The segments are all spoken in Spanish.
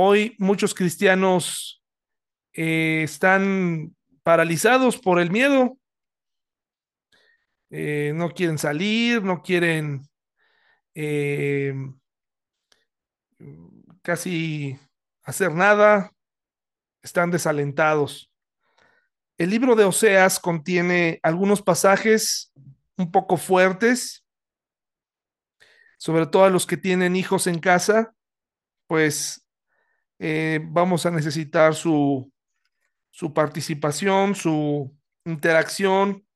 hoy muchos cristianos eh, están paralizados por el miedo. Eh, no quieren salir, no quieren eh, casi hacer nada, están desalentados. El libro de Oseas contiene algunos pasajes un poco fuertes, sobre todo a los que tienen hijos en casa, pues eh, vamos a necesitar su, su participación, su interacción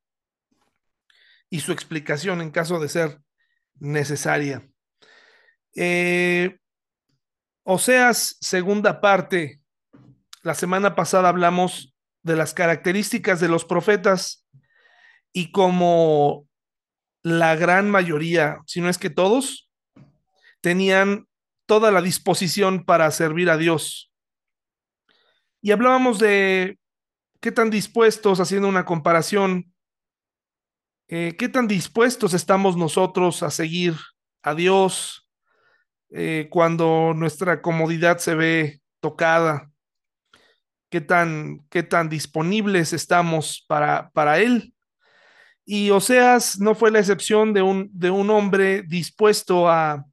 y su explicación en caso de ser necesaria. Eh, Oseas, segunda parte. La semana pasada hablamos de las características de los profetas y como la gran mayoría, si no es que todos, tenían toda la disposición para servir a Dios. Y hablábamos de qué tan dispuestos, haciendo una comparación, eh, qué tan dispuestos estamos nosotros a seguir a Dios eh, cuando nuestra comodidad se ve tocada, qué tan, qué tan disponibles estamos para, para Él. Y Oseas no fue la excepción de un, de un hombre dispuesto a,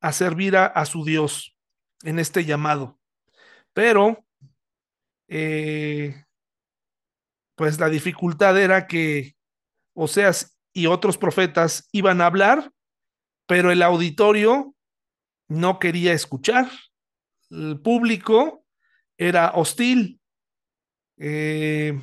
a servir a, su Dios en este llamado. Pero, eh, pues la dificultad era que Oseas y otros profetas iban a hablar, pero el auditorio no quería escuchar. El público era hostil. Eh,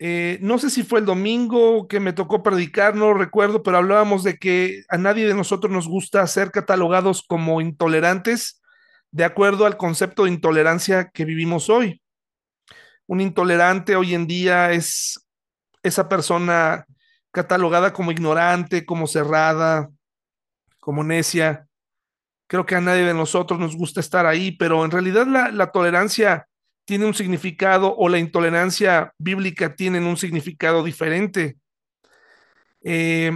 eh, no sé si fue el domingo que me tocó predicar, no recuerdo, pero hablábamos de que a nadie de nosotros nos gusta ser catalogados como intolerantes de acuerdo al concepto de intolerancia que vivimos hoy. Un intolerante hoy en día es esa persona catalogada como ignorante, como cerrada, como necia. Creo que a nadie de nosotros nos gusta estar ahí, pero en realidad la, la tolerancia tiene un significado o la intolerancia bíblica tienen un significado diferente. Eh,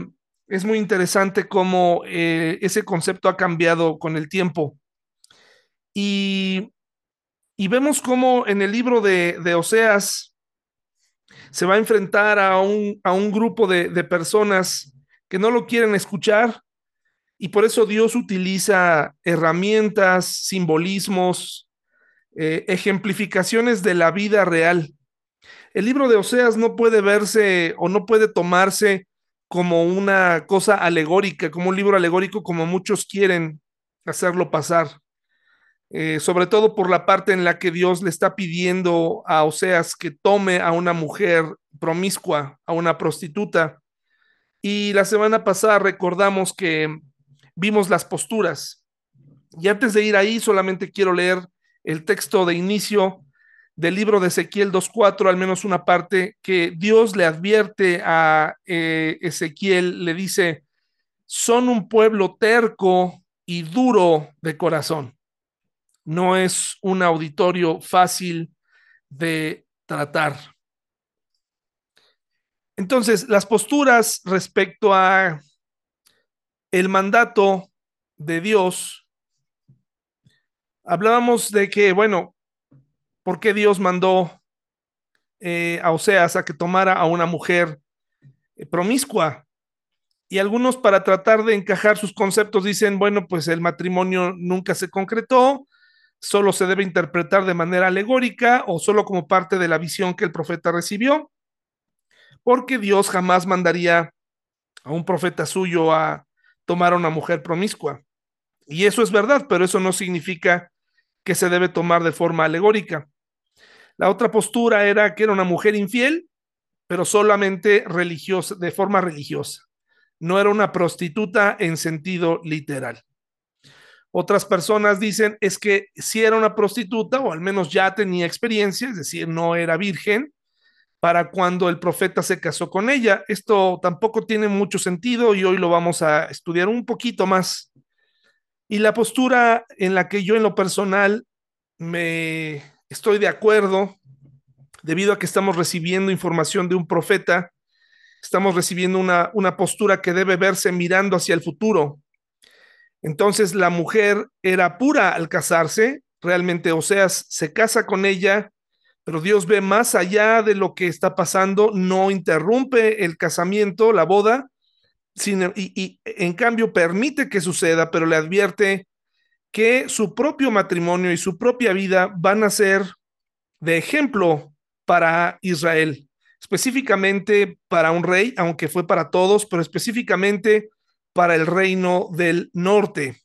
es muy interesante cómo eh, ese concepto ha cambiado con el tiempo. Y, y vemos cómo en el libro de, de, Oseas se va a enfrentar a un, a un grupo de, de personas que no lo quieren escuchar y por eso Dios utiliza herramientas, simbolismos, eh, ejemplificaciones de la vida real. El libro de Oseas no puede verse o no puede tomarse como una cosa alegórica, como un libro alegórico, como muchos quieren hacerlo pasar. Eh, sobre todo por la parte en la que Dios le está pidiendo a Oseas que tome a una mujer promiscua, a una prostituta. Y la semana pasada recordamos que vimos las posturas. Y antes de ir ahí, solamente quiero leer el texto de inicio del libro de Ezequiel 2.4, al menos una parte que Dios le advierte a eh, Ezequiel, le dice, son un pueblo terco y duro de corazón. No es un auditorio fácil de tratar. Entonces, las posturas respecto a el mandato de Dios hablábamos de que, bueno, ¿por qué Dios mandó eh, a Oseas a que tomara a una mujer eh, promiscua? Y algunos para tratar de encajar sus conceptos dicen, bueno, pues el matrimonio nunca se concretó, solo se debe interpretar de manera alegórica o solo como parte de la visión que el profeta recibió, porque Dios jamás mandaría a un profeta suyo a tomar a una mujer promiscua. Y eso es verdad, pero eso no significa que se debe tomar de forma alegórica. La otra postura era que era una mujer infiel, pero solamente religiosa, de forma religiosa. No era una prostituta en sentido literal. Otras personas dicen es que si era una prostituta o al menos ya tenía experiencia, es decir, no era virgen para cuando el profeta se casó con ella. Esto tampoco tiene mucho sentido y hoy lo vamos a estudiar un poquito más y la postura en la que yo en lo personal me estoy de acuerdo, debido a que estamos recibiendo información de un profeta, estamos recibiendo una, una postura que debe verse mirando hacia el futuro. Entonces la mujer era pura al casarse, realmente Oseas se casa con ella, pero Dios ve más allá de lo que está pasando, no interrumpe el casamiento, la boda, y, y en cambio permite que suceda, pero le advierte que su propio matrimonio y su propia vida van a ser de ejemplo para Israel, específicamente para un rey, aunque fue para todos, pero específicamente para el reino del norte,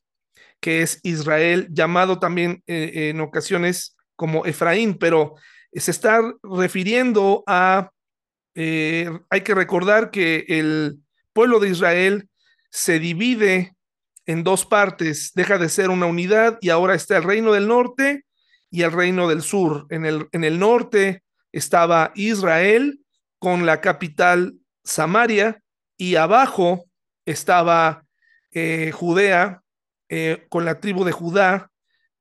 que es Israel, llamado también eh, en ocasiones como Efraín, pero se está refiriendo a, eh, hay que recordar que el pueblo de Israel se divide en dos partes, deja de ser una unidad y ahora está el reino del norte y el reino del sur. En el, en el norte estaba Israel con la capital Samaria y abajo estaba eh, Judea eh, con la tribu de Judá,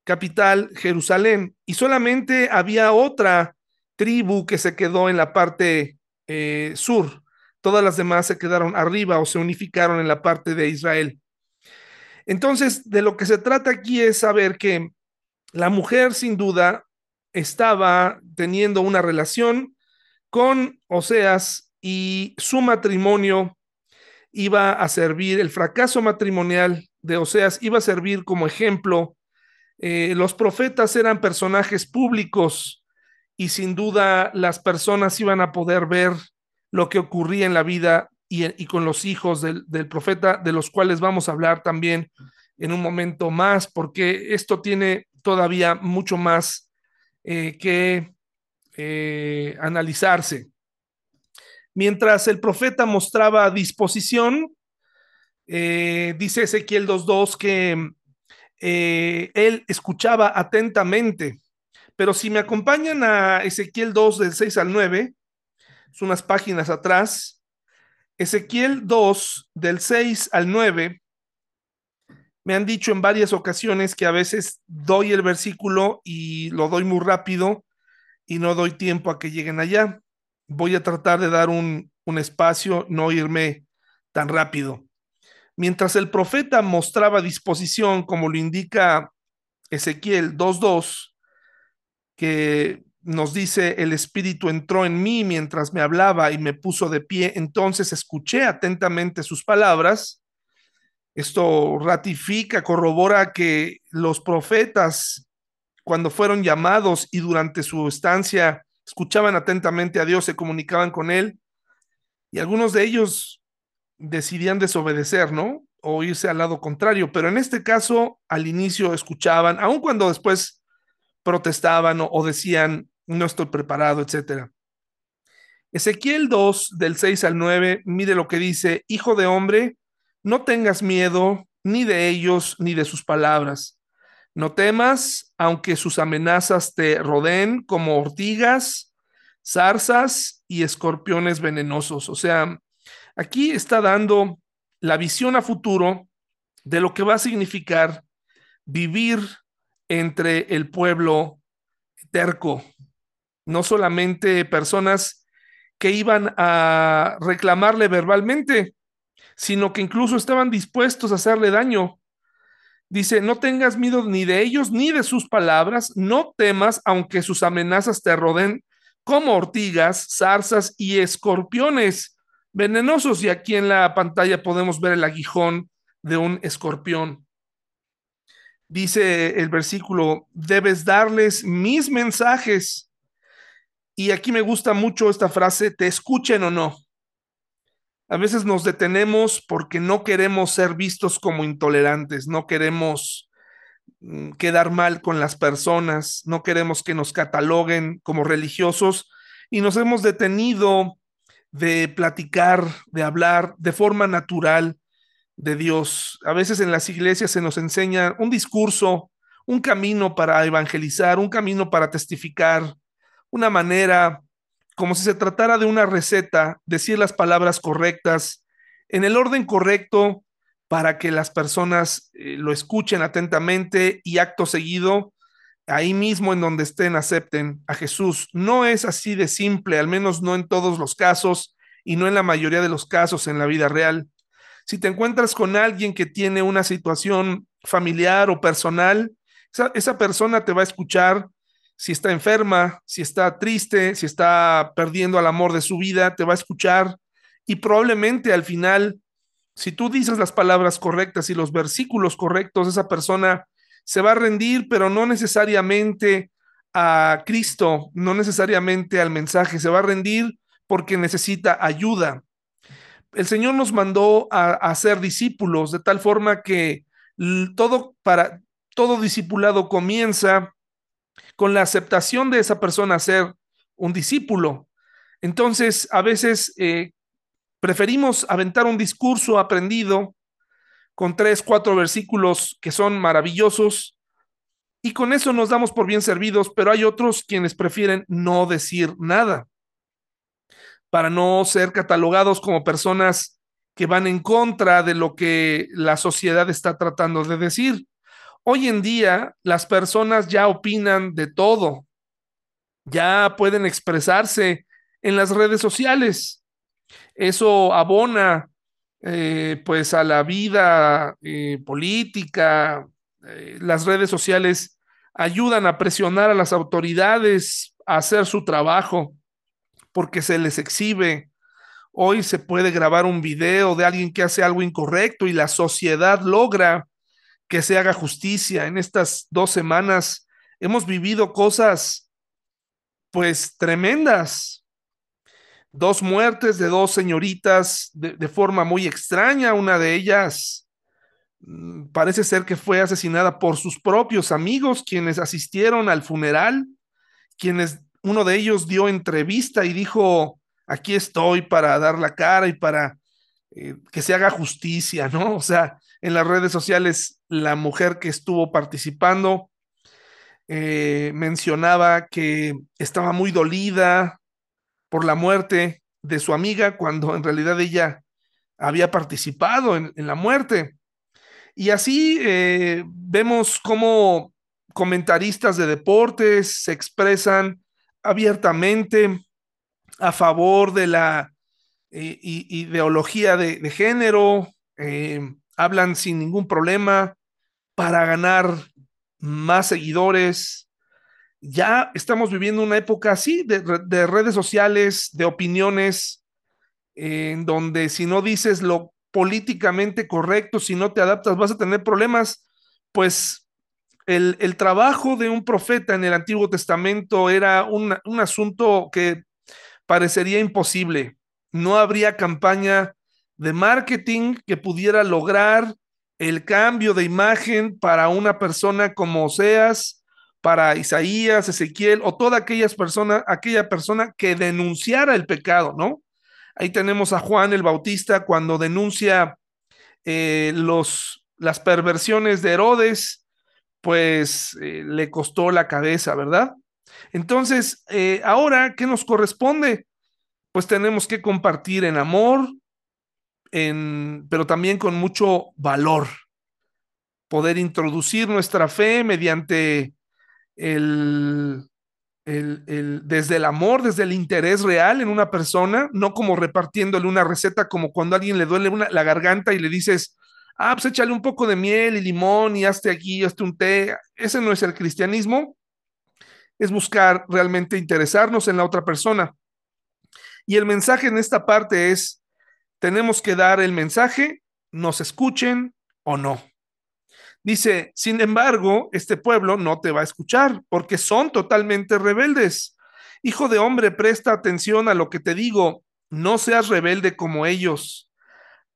capital Jerusalén. Y solamente había otra tribu que se quedó en la parte eh, sur. Todas las demás se quedaron arriba o se unificaron en la parte de Israel. Entonces, de lo que se trata aquí es saber que la mujer sin duda estaba teniendo una relación con Oseas y su matrimonio iba a servir, el fracaso matrimonial de Oseas iba a servir como ejemplo. Eh, los profetas eran personajes públicos y sin duda las personas iban a poder ver lo que ocurría en la vida y, con los hijos del, profeta, de los cuales vamos a hablar también en un momento más, porque esto tiene todavía mucho más eh, que eh, analizarse. Mientras el profeta mostraba disposición, eh, dice Ezequiel 2.2 que él escuchaba atentamente, pero si me acompañan a Ezequiel 2 del 6 al 9, son unas páginas atrás, Ezequiel 2, del 6 al 9, me han dicho en varias ocasiones que a veces doy el versículo y lo doy muy rápido y no doy tiempo a que lleguen allá. Voy a tratar de dar un, un espacio, no irme tan rápido. Mientras el profeta mostraba disposición, como lo indica Ezequiel 2.2, que nos dice, el Espíritu entró en mí mientras me hablaba y me puso de pie, entonces escuché atentamente sus palabras. Esto ratifica, corrobora que los profetas, cuando fueron llamados y durante su estancia, escuchaban atentamente a Dios, se comunicaban con Él, y algunos de ellos decidían desobedecer, ¿no? O irse al lado contrario, pero en este caso, al inicio escuchaban, aun cuando después protestaban o, o decían, no estoy preparado, etcétera. Ezequiel 2, del 6 al 9, mide lo que dice, Hijo de hombre, no tengas miedo ni de ellos ni de sus palabras. No temas, aunque sus amenazas te rodeen como ortigas, zarzas y escorpiones venenosos. O sea, aquí está dando la visión a futuro de lo que va a significar vivir entre el pueblo terco, no solamente personas que iban a reclamarle verbalmente, sino que incluso estaban dispuestos a hacerle daño. Dice, no tengas miedo ni de ellos ni de sus palabras, no temas aunque sus amenazas te roden como ortigas, zarzas y escorpiones venenosos. Y aquí en la pantalla podemos ver el aguijón de un escorpión. Dice el versículo, debes darles mis mensajes y aquí me gusta mucho esta frase, te escuchen o no. A veces nos detenemos porque no queremos ser vistos como intolerantes, no queremos mm, quedar mal con las personas, no queremos que nos cataloguen como religiosos y nos hemos detenido de platicar, de hablar de forma natural de Dios. A veces en las iglesias se nos enseña un discurso, un camino para evangelizar, un camino para testificar, una manera, como si se tratara de una receta, decir las palabras correctas en el orden correcto para que las personas eh, lo escuchen atentamente y acto seguido, ahí mismo en donde estén, acepten a Jesús. No es así de simple, al menos no en todos los casos y no en la mayoría de los casos en la vida real. Si te encuentras con alguien que tiene una situación familiar o personal, esa, esa persona te va a escuchar si está enferma, si está triste, si está perdiendo al amor de su vida, te va a escuchar y probablemente al final, si tú dices las palabras correctas y los versículos correctos, esa persona se va a rendir, pero no necesariamente a Cristo, no necesariamente al mensaje, se va a rendir porque necesita ayuda. El Señor nos mandó a, a ser discípulos de tal forma que todo para todo discipulado comienza con la aceptación de esa persona ser un discípulo. Entonces, a veces eh, preferimos aventar un discurso aprendido con tres, cuatro versículos que son maravillosos y con eso nos damos por bien servidos, pero hay otros quienes prefieren no decir nada para no ser catalogados como personas que van en contra de lo que la sociedad está tratando de decir. Hoy en día las personas ya opinan de todo, ya pueden expresarse en las redes sociales. Eso abona eh, pues a la vida eh, política. Eh, las redes sociales ayudan a presionar a las autoridades a hacer su trabajo porque se les exhibe. Hoy se puede grabar un video de alguien que hace algo incorrecto y la sociedad logra que se haga justicia. En estas dos semanas hemos vivido cosas pues tremendas. Dos muertes de dos señoritas de, forma muy extraña. Una de ellas mm, parece ser que fue asesinada por sus propios amigos quienes asistieron al funeral, quienes uno de ellos dio entrevista y dijo, aquí estoy para dar la cara y para eh, que se haga justicia, ¿no? O sea, en las redes sociales la mujer que estuvo participando eh, mencionaba que estaba muy dolida por la muerte de su amiga cuando en realidad ella había participado en, la muerte. Y así eh, vemos cómo comentaristas de deportes se expresan abiertamente a favor de la eh, ideología de, género, hablan sin ningún problema para ganar más seguidores. Ya estamos viviendo una época así de, redes sociales, de opiniones, en donde si no dices lo políticamente correcto, si no te adaptas, vas a tener problemas. Pues el, trabajo de un profeta en el Antiguo Testamento era un, un asunto que parecería imposible. No habría campaña de marketing que pudiera lograr el cambio de imagen para una persona como Oseas, para Isaías, Ezequiel o toda aquellas personas, aquella persona que denunciara el pecado, ¿no? Ahí tenemos a Juan el Bautista cuando denuncia eh, los, las perversiones de Herodes, pues eh, le costó la cabeza, ¿verdad? Entonces, eh, ahora, ¿qué nos corresponde? Pues tenemos que compartir en amor, pero también con mucho valor. Poder introducir nuestra fe mediante el, el, desde el amor, desde el interés real en una persona, no como repartiéndole una receta, como cuando a alguien le duele la garganta y le dices, ah, pues échale un poco de miel y limón y hazte aquí, hazte un té. Ese no es el cristianismo, es buscar realmente interesarnos en la otra persona. Y el mensaje en esta parte es, tenemos que dar el mensaje, nos escuchen o no. Dice, sin embargo, este pueblo no te va a escuchar porque son totalmente rebeldes. Hijo de hombre, presta atención a lo que te digo, no seas rebelde como ellos.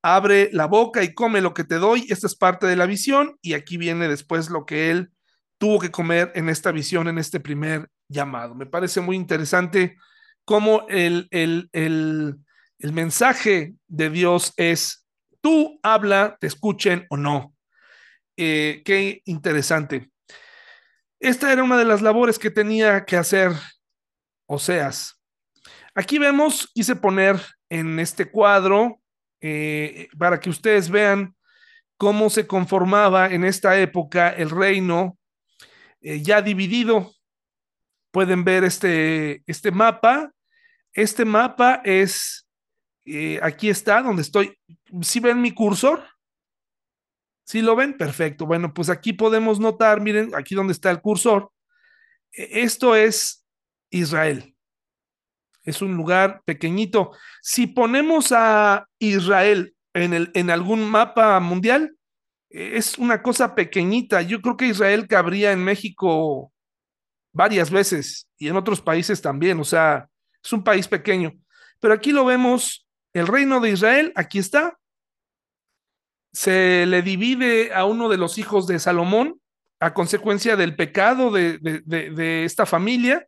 Abre la boca y come lo que te doy. Esta es parte de la visión y aquí viene después lo que él tuvo que comer en esta visión, en este primer llamado. Me parece muy interesante cómo el, el, el el mensaje de Dios es, tú habla, te escuchen o no. Eh, qué interesante. Esta era una de las labores que tenía que hacer Oseas. Aquí vemos, quise poner en este cuadro eh, para que ustedes vean cómo se conformaba en esta época el reino eh, ya dividido. Pueden ver este, este mapa. Este mapa es eh, aquí está donde estoy. ¿Sí ven mi cursor? ¿Sí lo ven? Perfecto. Bueno, pues aquí podemos notar, miren, aquí donde está el cursor, e, esto es Israel. Es un lugar pequeñito. Si ponemos a Israel en, el, en algún mapa mundial, e, es una cosa pequeñita. Yo creo que Israel cabría en México varias veces y en otros países también. O sea, es un país pequeño. Pero aquí lo vemos, el reino de Israel, aquí está. Se le divide a uno de los hijos de Salomón a consecuencia del pecado de, de, esta familia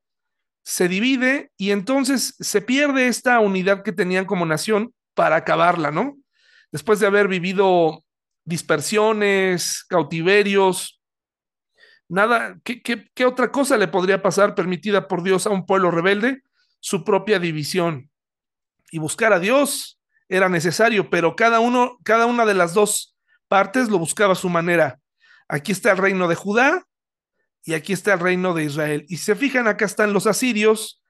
se divide y entonces se pierde esta unidad que tenían como nación para acabarla, ¿no? Después de haber vivido dispersiones, cautiverios, nada, ¿qué, qué, qué otra cosa le podría pasar permitida por Dios a un pueblo rebelde? Su propia división. Y buscar a Dios era necesario, pero cada uno, cada una de las dos partes lo buscaba a su manera. Aquí está el reino de Judá y aquí está el reino de Israel. Y se fijan, acá están los asirios,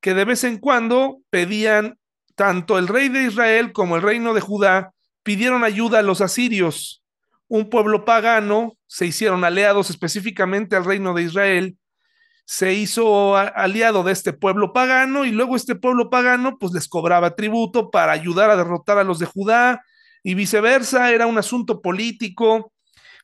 que de vez en cuando pedían, tanto el rey de Israel como el reino de Judá, pidieron ayuda a los asirios. Un pueblo pagano, se hicieron aliados específicamente al reino de Israel, se hizo aliado de este pueblo pagano y luego este pueblo pagano pues les cobraba tributo para ayudar a derrotar a los de Judá y viceversa, era un asunto político.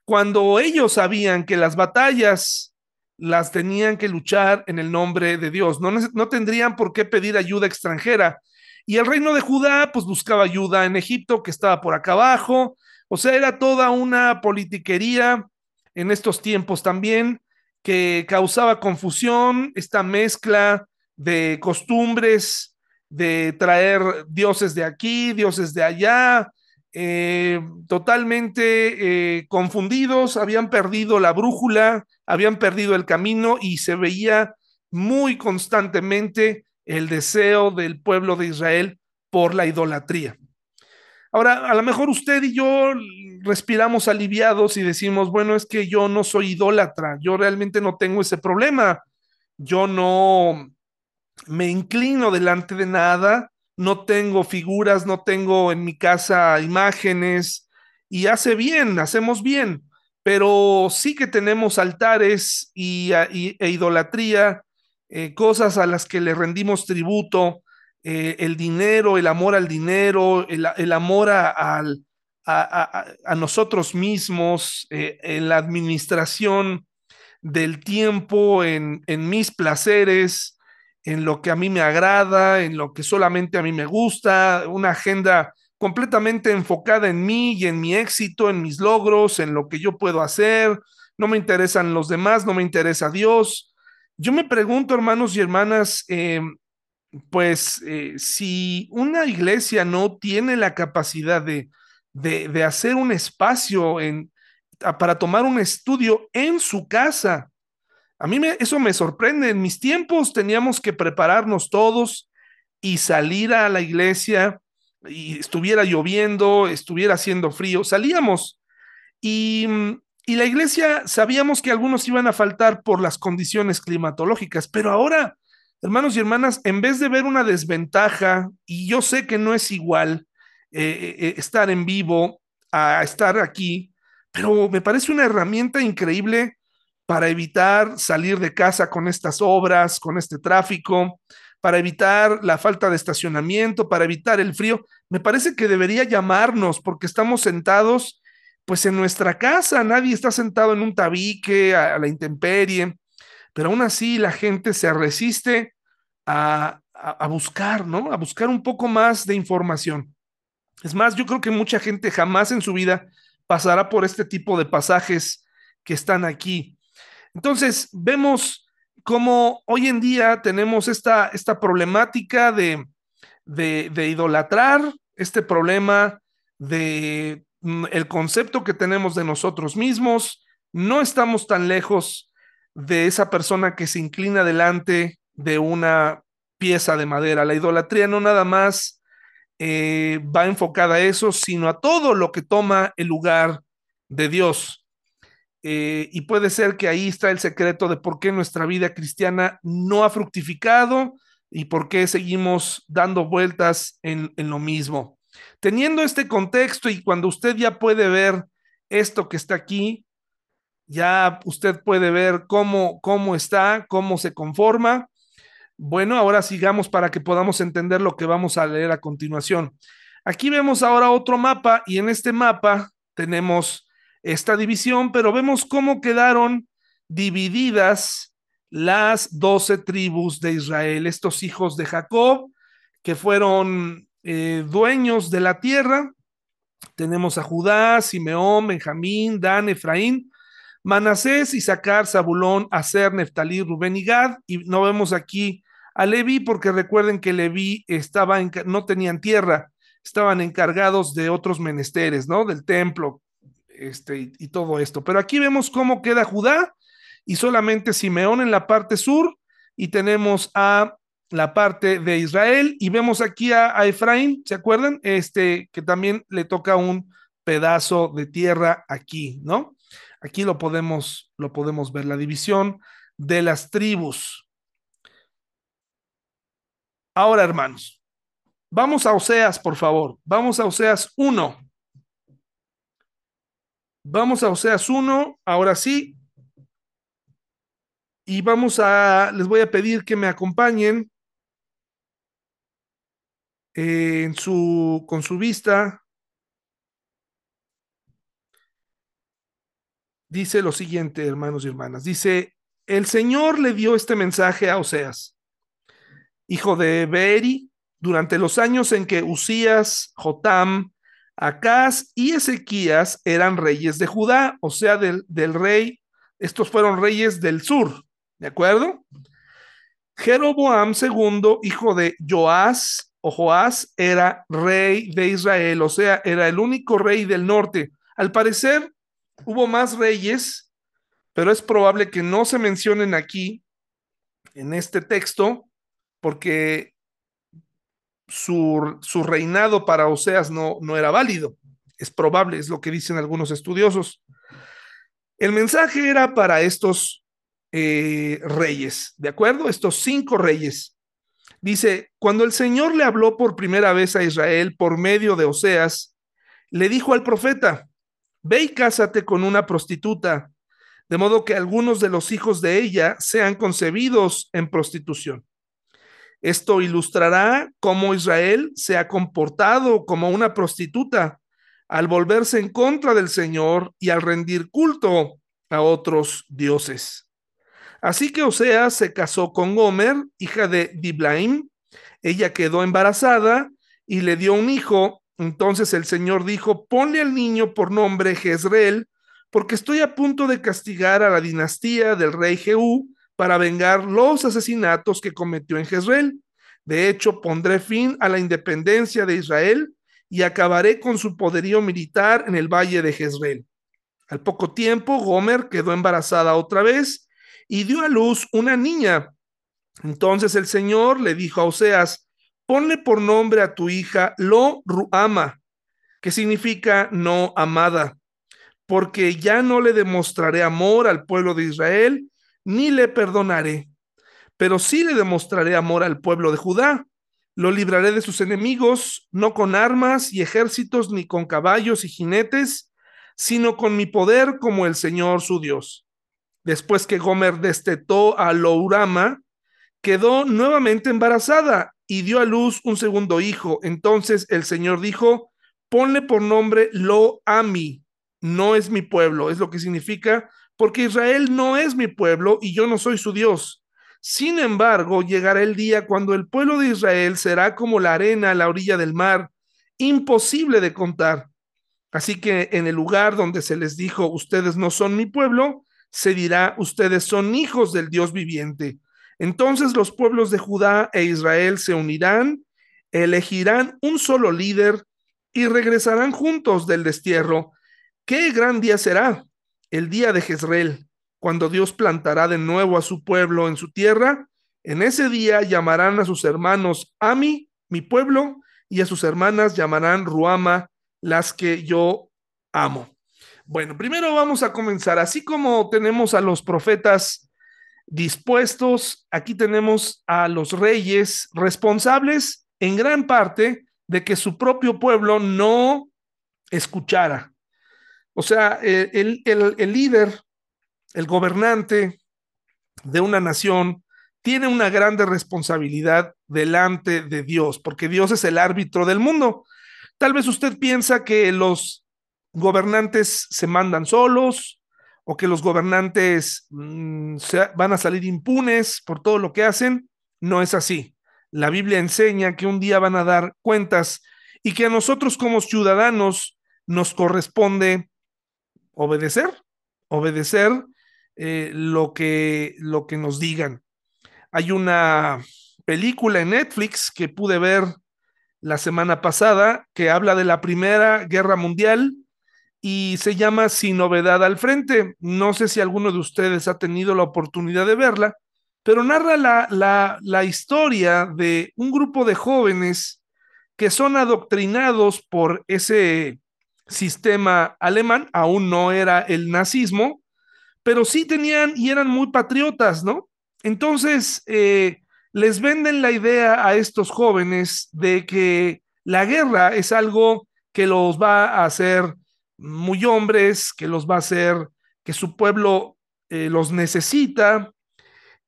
Cuando ellos sabían que las batallas las tenían que luchar en el nombre de Dios. No, no tendrían por qué pedir ayuda extranjera. Y el reino de Judá, pues buscaba ayuda en Egipto, que estaba por acá abajo. O sea, era toda una politiquería en estos tiempos también que causaba confusión, esta mezcla de costumbres, de traer dioses de aquí, dioses de allá, eh, totalmente eh, confundidos, habían perdido la brújula, habían perdido el camino y se veía muy constantemente el deseo del pueblo de Israel por la idolatría. Ahora, a lo mejor usted y yo respiramos aliviados y decimos, bueno, es que yo no soy idólatra, yo realmente no tengo ese problema, yo no me inclino delante de nada, no tengo figuras, no tengo en mi casa imágenes y hace bien, hacemos bien, pero sí que tenemos altares y, e idolatría, eh, cosas a las que le rendimos tributo, eh, el dinero, el amor al dinero, el, el amor a, a, a, a, nosotros mismos, eh, en la administración del tiempo, en, en mis placeres, en lo que a mí me agrada, en lo que solamente a mí me gusta, una agenda completamente enfocada en mí y en mi éxito, en mis logros, en lo que yo puedo hacer. No me interesan los demás, no me interesa Dios. Yo me pregunto, hermanos y hermanas, eh, pues eh, si una iglesia no tiene la capacidad de, de, de hacer un espacio en, para tomar un estudio en su casa, a mí me, eso me sorprende. En mis tiempos teníamos que prepararnos todos y salir a la iglesia y estuviera lloviendo, estuviera haciendo frío, salíamos y, y la iglesia sabíamos que algunos iban a faltar por las condiciones climatológicas, pero ahora, hermanos y hermanas, en vez de ver una desventaja, y yo sé que no es igual eh, eh, estar en vivo a estar aquí, pero me parece una herramienta increíble para evitar salir de casa con estas obras, con este tráfico, para evitar la falta de estacionamiento, para evitar el frío. Me parece que debería llamarnos porque estamos sentados pues en nuestra casa, nadie está sentado en un tabique a la intemperie, pero aún así la gente se resiste a, a, a buscar, ¿no? A buscar un poco más de información. Es más, yo creo que mucha gente jamás en su vida pasará por este tipo de pasajes que están aquí. Entonces, vemos cómo hoy en día tenemos esta, esta problemática de, de, de idolatrar, este problema de mm, el concepto que tenemos de nosotros mismos. No estamos tan lejos de esa persona que se inclina delante de una pieza de madera. La idolatría no nada más eh, va enfocada a eso, sino a todo lo que toma el lugar de Dios. Eh, y puede ser que ahí está el secreto de por qué nuestra vida cristiana no ha fructificado y por qué seguimos dando vueltas en, en lo mismo. Teniendo este contexto y cuando usted ya puede ver esto que está aquí, ya usted puede ver cómo, cómo está, cómo se conforma. Bueno, ahora sigamos para que podamos entender lo que vamos a leer a continuación. Aquí vemos ahora otro mapa y en este mapa tenemos esta división, pero vemos cómo quedaron divididas las doce tribus de Israel, estos hijos de Jacob, que fueron eh, dueños de la tierra. Tenemos a Judá, Simeón, Benjamín, Dan, Efraín, Manasés, Isaacar, Zabulón, Aser, Neftalí, Rubén y Gad. Y no vemos aquí a Leví porque recuerden que Leví estaba en, no tenían tierra, estaban encargados de otros menesteres, ¿no? Del templo este, y, y todo esto. Pero aquí vemos cómo queda Judá y solamente Simeón en la parte sur y tenemos a la parte de Israel y vemos aquí a, a, Efraín, ¿se acuerdan? Este que también le toca un pedazo de tierra aquí, ¿no? Aquí lo podemos lo podemos ver la división de las tribus. Ahora, hermanos, vamos a Oseas, por favor. Vamos a Oseas 1. Vamos a Oseas 1, ahora sí, y vamos a, les voy a pedir que me acompañen eh, en su, con su vista. Dice lo siguiente, hermanos y hermanas. Dice, el Señor le dio este mensaje a Oseas, hijo de Beeri, durante los años en que Usías, Jotam, Acaz y Ezequías eran reyes de Judá, o sea, del, del rey, estos fueron reyes del sur, ¿De acuerdo? Jeroboam II, hijo de Joás o Joás, era rey de Israel, o sea, era el único rey del norte. Al parecer, hubo más reyes, pero es probable que no se mencionen aquí en este texto, porque su, su reinado para Oseas no, no era válido. Es probable, es lo que dicen algunos estudiosos. El mensaje era para estos eh, reyes, ¿de acuerdo? Estos cinco reyes. Dice, cuando el Señor le habló por primera vez a Israel por medio de Oseas, le dijo al profeta, ve y cásate con una prostituta, de modo que algunos de los hijos de ella sean concebidos en prostitución. Esto ilustrará cómo Israel se ha comportado como una prostituta al volverse en contra del Señor y al rendir culto a otros dioses. Así que Oseas se casó con Gomer, hija de Diblaim. Ella quedó embarazada y le dio un hijo. Entonces el Señor dijo, ponle al niño por nombre Jezreel, porque estoy a punto de castigar a la dinastía del rey Jehú para vengar los asesinatos que cometió en Jezreel. De hecho, pondré fin a la independencia de Israel y acabaré con su poderío militar en el valle de Jezreel. Al poco tiempo, Gomer quedó embarazada otra vez y dio a luz una niña. Entonces el Señor le dijo a Oseas, ponle por nombre a tu hija Lo Ruama, que significa no amada, porque ya no le demostraré amor al pueblo de Israel, ni le perdonaré, pero sí le demostraré amor al pueblo de Judá. Lo libraré de sus enemigos, no con armas y ejércitos, ni con caballos y jinetes, sino con mi poder como el Señor su Dios después que Gomer destetó a Lourama, quedó nuevamente embarazada y dio a luz un segundo hijo. Entonces el Señor dijo, ponle por nombre Lo Ami, no es mi pueblo, es lo que significa, porque Israel no es mi pueblo y yo no soy su Dios. Sin embargo, llegará el día cuando el pueblo de Israel será como la arena a la orilla del mar, imposible de contar. Así que en el lugar donde se les dijo, ustedes no son mi pueblo, se dirá, ustedes son hijos del Dios viviente. Entonces los pueblos de Judá e Israel se unirán, elegirán un solo líder y regresarán juntos del destierro. ¿Qué gran día será? El día de Jezreel, cuando Dios plantará de nuevo a su pueblo en su tierra. En ese día llamarán a sus hermanos Ami, mi pueblo, y a sus hermanas llamarán Ruama, las que yo amo. Bueno, primero vamos a comenzar. Así como tenemos a los profetas dispuestos, aquí tenemos a los reyes responsables en gran parte de que su propio pueblo no escuchara. O sea, eh, el, el, el líder, el gobernante de una nación, tiene una grande responsabilidad delante de Dios, porque Dios es el árbitro del mundo. Tal vez usted piensa que los gobernantes se mandan solos o que los gobernantes mmm, se, van a salir impunes por todo lo que hacen. No es así. La Biblia enseña que un día van a dar cuentas y que a nosotros como ciudadanos nos corresponde obedecer, obedecer eh, lo, que, lo que nos digan. Hay una película en Netflix que pude ver la semana pasada que habla de la Primera Guerra Mundial y se llama Sin novedad al frente. No sé si alguno de ustedes ha tenido la oportunidad de verla, pero narra la, la, la historia de un grupo de jóvenes que son adoctrinados por ese sistema alemán, aún no era el nazismo, pero sí tenían y eran muy patriotas, ¿no? Entonces, eh, les venden la idea a estos jóvenes de que la guerra es algo que los va a hacer muy hombres, que los va a hacer, que su pueblo eh, los necesita,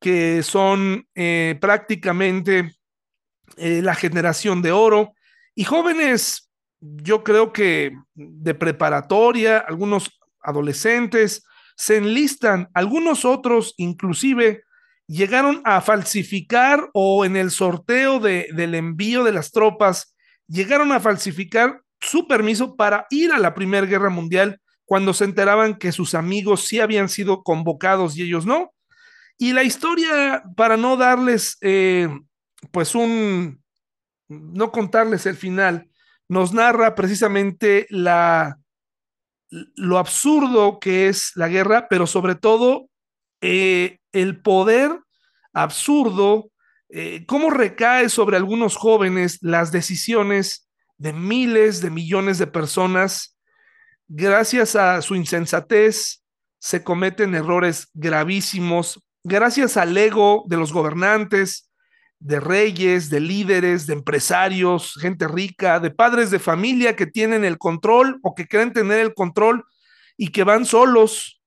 que son eh, prácticamente eh, la generación de oro. Y jóvenes, yo creo que de preparatoria, algunos adolescentes, se enlistan, algunos otros inclusive llegaron a falsificar o en el sorteo de, del envío de las tropas, llegaron a falsificar su permiso para ir a la Primera Guerra Mundial cuando se enteraban que sus amigos sí habían sido convocados y ellos no. Y la historia, para no darles, eh, pues un, no contarles el final, nos narra precisamente la, lo absurdo que es la guerra, pero sobre todo eh, el poder absurdo, eh, cómo recae sobre algunos jóvenes las decisiones de miles de millones de personas. Gracias a su insensatez se cometen errores gravísimos, gracias al ego de los gobernantes, de reyes, de líderes, de empresarios, gente rica, de padres de familia que tienen el control o que creen tener el control y que van solos.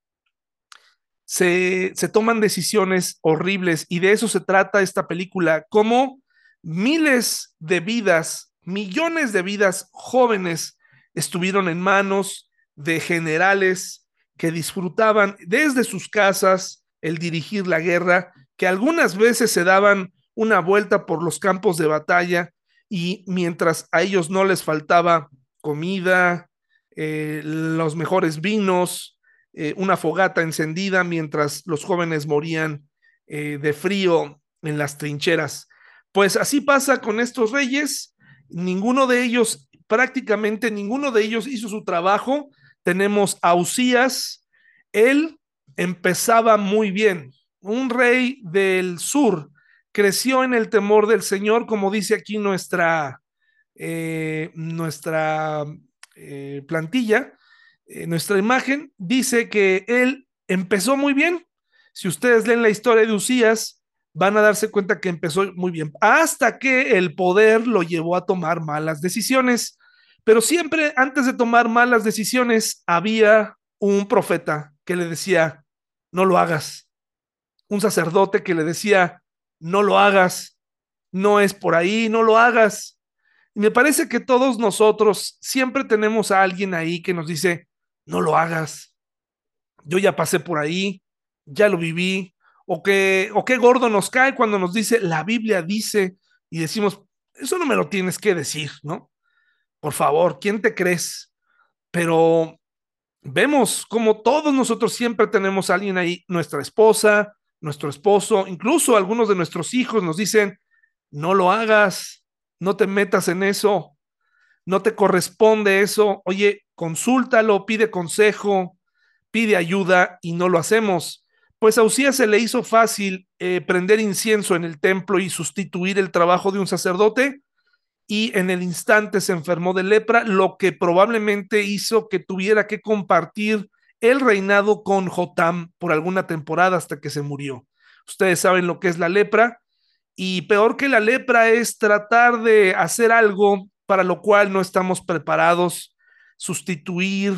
Se, se toman decisiones horribles y de eso se trata esta película, como miles de vidas, millones de vidas jóvenes estuvieron en manos de generales que disfrutaban desde sus casas el dirigir la guerra, que algunas veces se daban una vuelta por los campos de batalla y mientras a ellos no les faltaba comida, eh, los mejores vinos, eh, una fogata encendida mientras los jóvenes morían eh, de frío en las trincheras. Pues así pasa con estos reyes, ninguno de ellos, prácticamente ninguno de ellos hizo su trabajo. Tenemos a Usías, él empezaba muy bien, un rey del sur, creció en el temor del Señor, como dice aquí nuestra, eh, nuestra eh, plantilla, eh, nuestra imagen, dice que él empezó muy bien. Si ustedes leen la historia de Usías, van a darse cuenta que empezó muy bien, hasta que el poder lo llevó a tomar malas decisiones. Pero siempre antes de tomar malas decisiones había un profeta que le decía, no lo hagas. Un sacerdote que le decía, no lo hagas, no es por ahí, no lo hagas. Y me parece que todos nosotros siempre tenemos a alguien ahí que nos dice, no lo hagas. Yo ya pasé por ahí, ya lo viví, o que, o qué gordo nos cae cuando nos dice, la Biblia dice, y decimos, eso no me lo tienes que decir, ¿no? Por favor, ¿quién te crees? Pero vemos como todos nosotros siempre tenemos a alguien ahí, nuestra esposa, nuestro esposo, incluso algunos de nuestros hijos nos dicen, no lo hagas, no te metas en eso, no te corresponde eso, oye, consúltalo, pide consejo, pide ayuda y no lo hacemos. Pues a Usías se le hizo fácil eh, prender incienso en el templo y sustituir el trabajo de un sacerdote y en el instante se enfermó de lepra, lo que probablemente hizo que tuviera que compartir el reinado con Jotam por alguna temporada hasta que se murió. Ustedes saben lo que es la lepra y peor que la lepra es tratar de hacer algo para lo cual no estamos preparados, sustituir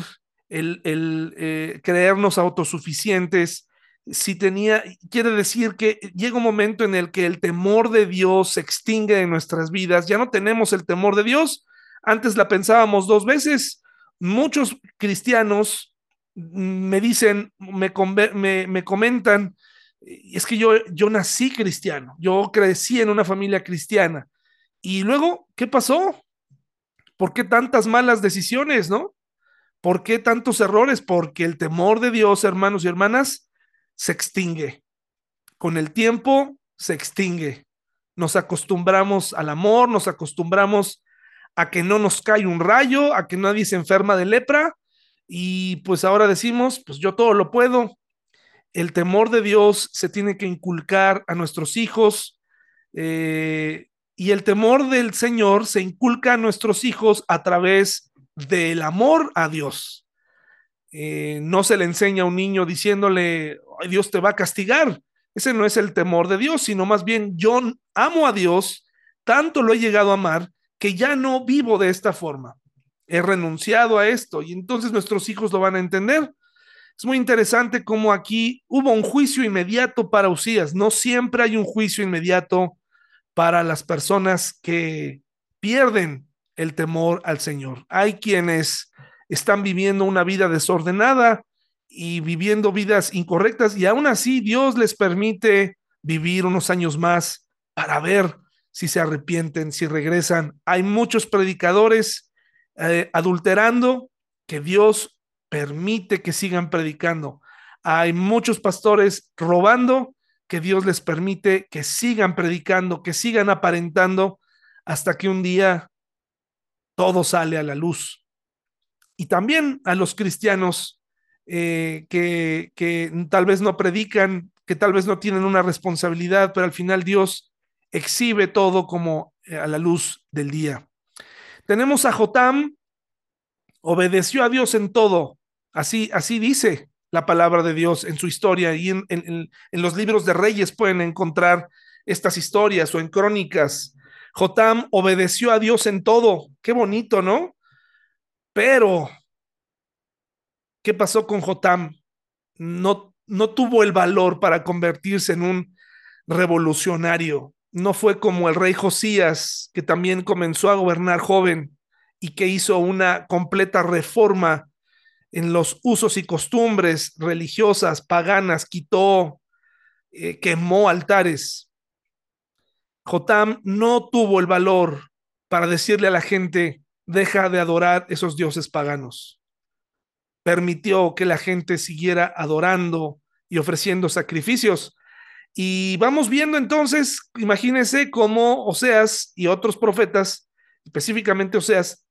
el, el eh, creernos autosuficientes, si tenía, quiere decir que llega un momento en el que el temor de Dios se extingue de nuestras vidas, ya no tenemos el temor de Dios, antes la pensábamos dos veces, muchos cristianos me dicen, me, me, me comentan, es que yo, yo nací cristiano, yo crecí en una familia cristiana. Y luego, ¿qué pasó? ¿Por qué tantas malas decisiones, no? ¿Por qué tantos errores? Porque el temor de Dios, hermanos y hermanas, se extingue. Con el tiempo se extingue. Nos acostumbramos al amor, nos acostumbramos a que no nos cae un rayo, a que nadie se enferma de lepra y pues ahora decimos, pues yo todo lo puedo. El temor de Dios se tiene que inculcar a nuestros hijos eh, y el temor del Señor se inculca a nuestros hijos a través del amor a Dios. Eh, no se le enseña a un niño diciéndole, Dios te va a castigar. Ese no es el temor de Dios, sino más bien yo amo a Dios, tanto lo he llegado a amar que ya no vivo de esta forma. He renunciado a esto y entonces nuestros hijos lo van a entender. Es muy interesante cómo aquí hubo un juicio inmediato para Usías. No siempre hay un juicio inmediato para las personas que pierden el temor al Señor. Hay quienes están viviendo una vida desordenada y viviendo vidas incorrectas y aún así Dios les permite vivir unos años más para ver si se arrepienten, si regresan. Hay muchos predicadores eh, adulterando que Dios permite que sigan predicando. Hay muchos pastores robando que Dios les permite que sigan predicando, que sigan aparentando hasta que un día todo sale a la luz. Y también a los cristianos eh, que, que tal vez no predican, que tal vez no tienen una responsabilidad, pero al final Dios exhibe todo como eh, a la luz del día. Tenemos a Jotam, obedeció a Dios en todo, así, así dice la palabra de Dios en su historia y en, en, en los libros de reyes pueden encontrar estas historias o en crónicas. Jotam obedeció a Dios en todo, qué bonito, ¿no? Pero, ¿qué pasó con Jotam? No, no tuvo el valor para convertirse en un revolucionario no fue como el rey Josías, que también comenzó a gobernar joven y que hizo una completa reforma en los usos y costumbres religiosas, paganas, quitó, eh, quemó altares. Jotam no tuvo el valor para decirle a la gente, deja de adorar esos dioses paganos. Permitió que la gente siguiera adorando y ofreciendo sacrificios y vamos viendo entonces, imagínense cómo Oseas y otros profetas, específicamente Oseas,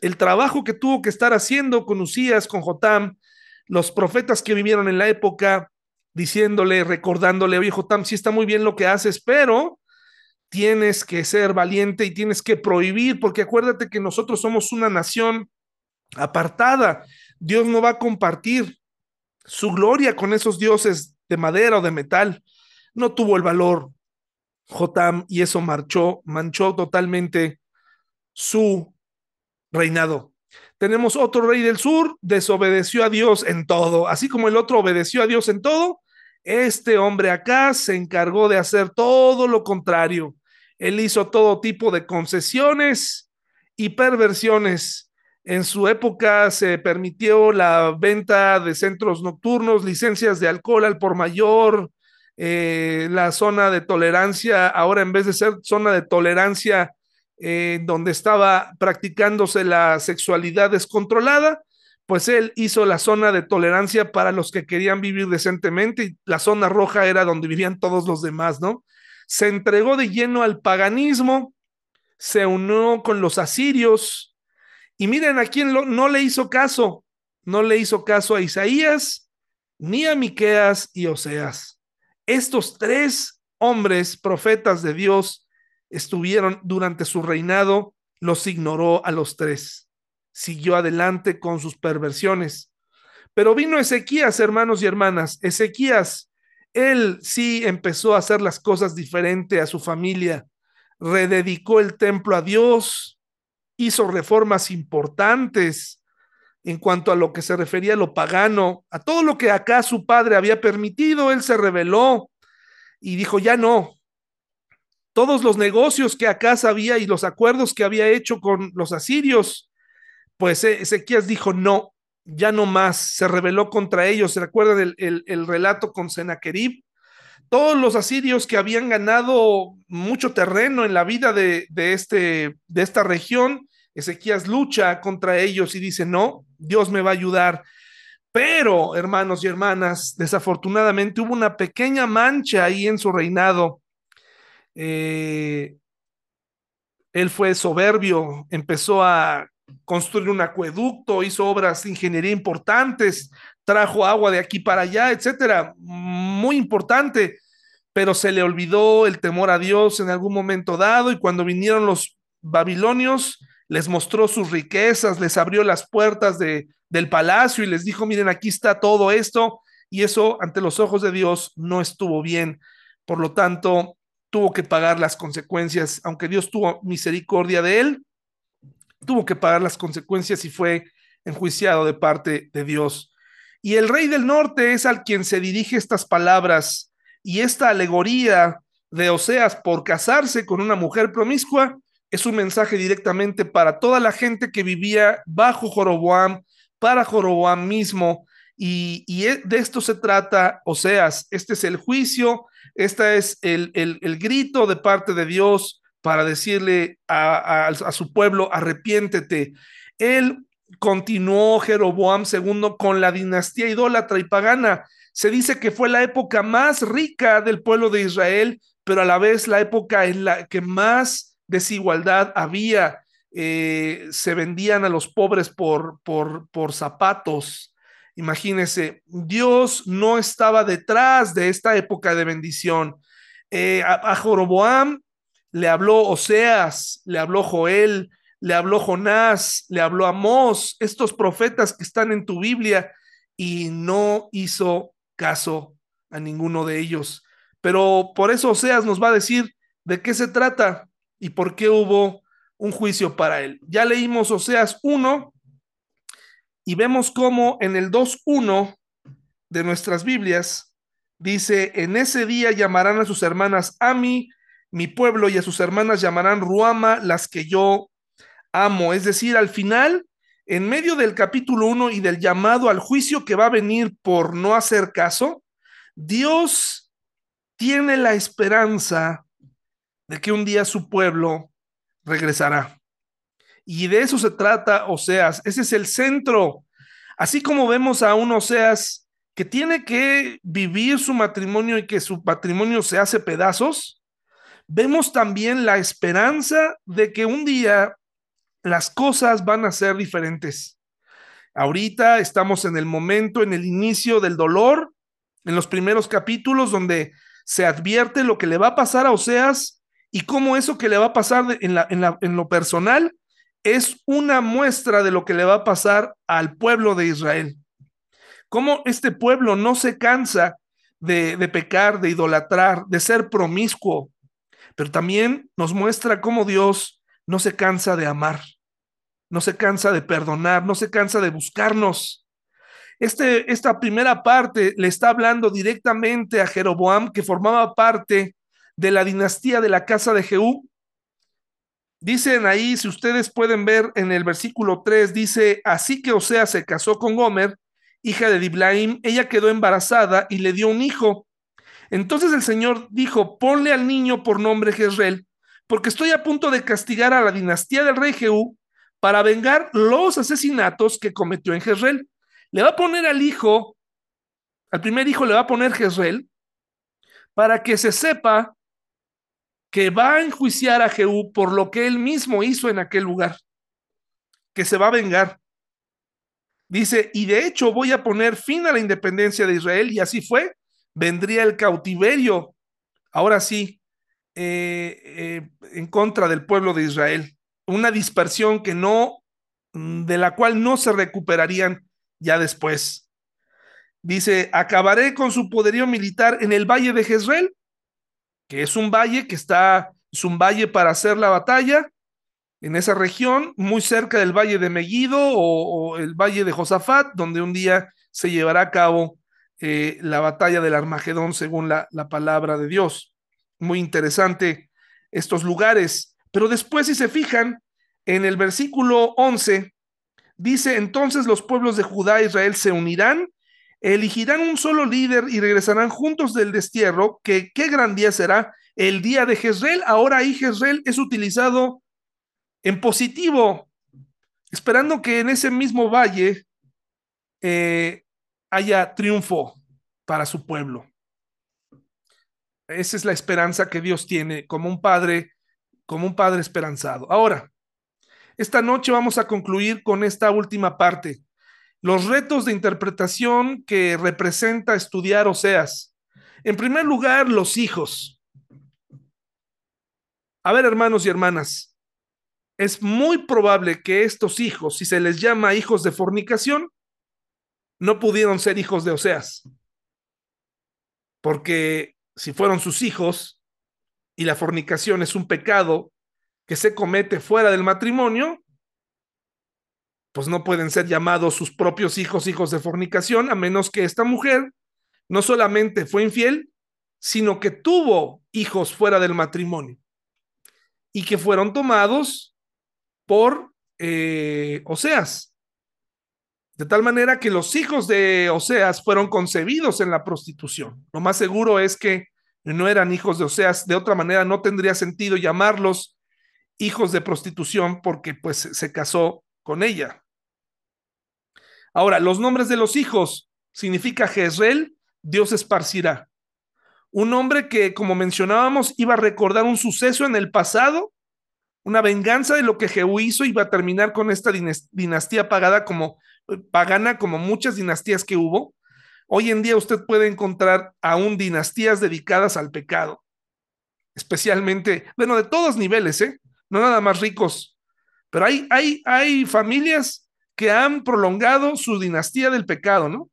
el trabajo que tuvo que estar haciendo con Usías, con Jotam, los profetas que vivieron en la época, diciéndole, recordándole, oye Jotam, sí está muy bien lo que haces, pero tienes que ser valiente y tienes que prohibir, porque acuérdate que nosotros somos una nación apartada. Dios no va a compartir su gloria con esos dioses de madera o de metal no tuvo el valor Jotam y eso marchó, manchó totalmente su reinado. Tenemos otro rey del sur, desobedeció a Dios en todo, así como el otro obedeció a Dios en todo, este hombre acá se encargó de hacer todo lo contrario. Él hizo todo tipo de concesiones y perversiones. En su época se permitió la venta de centros nocturnos, licencias de alcohol al por mayor, eh, la zona de tolerancia, ahora en vez de ser zona de tolerancia eh, donde estaba practicándose la sexualidad descontrolada, pues él hizo la zona de tolerancia para los que querían vivir decentemente y la zona roja era donde vivían todos los demás, ¿no? Se entregó de lleno al paganismo, se unió con los asirios y miren a quién no le hizo caso, no le hizo caso a Isaías, ni a Miqueas y Oseas. Estos tres hombres profetas de Dios estuvieron durante su reinado, los ignoró a los tres, siguió adelante con sus perversiones. Pero vino Ezequías, hermanos y hermanas, Ezequías, él sí empezó a hacer las cosas diferente a su familia, rededicó el templo a Dios, hizo reformas importantes, en cuanto a lo que se refería a lo pagano, a todo lo que acá su padre había permitido, él se rebeló y dijo, ya no. Todos los negocios que acá sabía y los acuerdos que había hecho con los asirios, pues e-, Ezequías dijo, no, ya no más, se rebeló contra ellos. ¿Se recuerdan el, el, relato con Senaquerib? Todos los asirios que habían ganado mucho terreno en la vida de, de, este, de esta región, Ezequías lucha contra ellos y dice, no, Dios me va a ayudar. Pero, hermanos y hermanas, desafortunadamente hubo una pequeña mancha ahí en su reinado. Eh, él fue soberbio, empezó a construir un acueducto, hizo obras de ingeniería importantes, trajo agua de aquí para allá, etcétera, muy importante, pero se le olvidó el temor a Dios en algún momento dado y cuando vinieron los babilonios, les mostró sus riquezas, les abrió las puertas de, del palacio y les dijo, miren, aquí está todo esto, y eso ante los ojos de Dios no estuvo bien. Por lo tanto, tuvo que pagar las consecuencias, aunque Dios tuvo misericordia de él, tuvo que pagar las consecuencias y fue enjuiciado de parte de Dios. Y el rey del norte es al quien se dirige estas palabras y esta alegoría de Oseas por casarse con una mujer promiscua es un mensaje directamente para toda la gente que vivía bajo Joroboam, para Joroboam mismo, y, e, de esto se trata Oseas. Este es el juicio, este es el, el, grito de parte de Dios para decirle a, su pueblo, arrepiéntete. Él continuó Jeroboam II con la dinastía idólatra y pagana. Se dice que fue la época más rica del pueblo de Israel, pero a la vez la época en la que más desigualdad había, eh, se vendían a los pobres por, por, por zapatos. Imagínense, Dios no estaba detrás de esta época de bendición. Eh, a, a, Joroboam le habló Oseas, le habló Joel, le habló Jonás, le habló Amós, estos profetas que están en tu Biblia, y no hizo caso a ninguno de ellos. Pero por eso Oseas nos va a decir de qué se trata y por qué hubo un juicio para él. Ya leímos Oseas 1 y vemos cómo en el 2.1 de nuestras Biblias dice, en ese día llamarán a sus hermanas Ami, mi pueblo, y a sus hermanas llamarán Ruama, las que yo amo. Es decir, al final, en medio del capítulo 1 y del llamado al juicio que va a venir por no hacer caso, Dios tiene la esperanza de que un día su pueblo regresará. Y de eso se trata Oseas. Ese es el centro. Así como vemos a un Oseas que tiene que vivir su matrimonio y que su matrimonio se hace pedazos, vemos también la esperanza de que un día las cosas van a ser diferentes. Ahorita estamos en el momento, en el inicio del dolor, en los primeros capítulos donde se advierte lo que le va a pasar a Oseas y cómo eso que le va a pasar en, la, en, lo personal es una muestra de lo que le va a pasar al pueblo de Israel. Cómo este pueblo no se cansa de, de pecar, de idolatrar, de ser promiscuo, pero también nos muestra cómo Dios no se cansa de amar, no se cansa de perdonar, no se cansa de buscarnos. Este, esta primera parte le está hablando directamente a Jeroboam, que formaba parte de la dinastía de la casa de Jehú. Dicen ahí, si ustedes pueden ver en el versículo 3, dice, así que Osea se casó con Gomer, hija de Diblaim, ella quedó embarazada y le dio un hijo. Entonces el Señor dijo, ponle al niño por nombre Jezreel, porque estoy a punto de castigar a la dinastía del rey Jehú para vengar los asesinatos que cometió en Jezreel. Le va a poner al hijo, al primer hijo le va a poner Jezreel, para que se sepa que va a enjuiciar a Jehú por lo que él mismo hizo en aquel lugar, que se va a vengar. Dice, y de hecho voy a poner fin a la independencia de Israel, y así fue, vendría el cautiverio, ahora sí, eh, eh, en contra del pueblo de Israel, una dispersión que no, de la cual no se recuperarían ya después. Dice, acabaré con su poderío militar en el valle de Jezreel que es un valle que está, es un valle para hacer la batalla, en esa región, muy cerca del valle de Megiddo o, o el valle de Josafat, donde un día se llevará a cabo eh, la batalla del Armagedón según la, la palabra de Dios. Muy interesante estos lugares. Pero después, si se fijan, en el versículo 11, dice, entonces los pueblos de Judá e Israel se unirán, elegirán un solo líder y regresarán juntos del destierro, que qué gran día será el día de Jezreel. Ahora ahí Jezreel es utilizado en positivo, esperando que en ese mismo valle eh, haya triunfo para su pueblo. Esa es la esperanza que Dios tiene como un padre, como un padre esperanzado. Ahora, esta noche vamos a concluir con esta última parte, los retos de interpretación que representa estudiar Oseas. En primer lugar, los hijos. A ver, hermanos y hermanas, es muy probable que estos hijos, si se les llama hijos de fornicación, no pudieron ser hijos de Oseas. Porque si fueron sus hijos y la fornicación es un pecado que se comete fuera del matrimonio, pues no pueden ser llamados sus propios hijos hijos de fornicación, a menos que esta mujer no solamente fue infiel, sino que tuvo hijos fuera del matrimonio y que fueron tomados por eh, Oseas. De tal manera que los hijos de Oseas fueron concebidos en la prostitución. Lo más seguro es que no eran hijos de Oseas. De otra manera, no tendría sentido llamarlos hijos de prostitución porque pues se casó con ella. Ahora, los nombres de los hijos significa Jezreel, Dios esparcirá. Un hombre que, como mencionábamos, iba a recordar un suceso en el pasado, una venganza de lo que Jehú hizo, iba a terminar con esta dinastía pagada como pagana como muchas dinastías que hubo, hoy en día usted puede encontrar aún dinastías dedicadas al pecado, especialmente, bueno, de todos niveles, ¿eh? No nada más ricos, pero hay, hay, hay familias que han prolongado su dinastía del pecado, ¿no?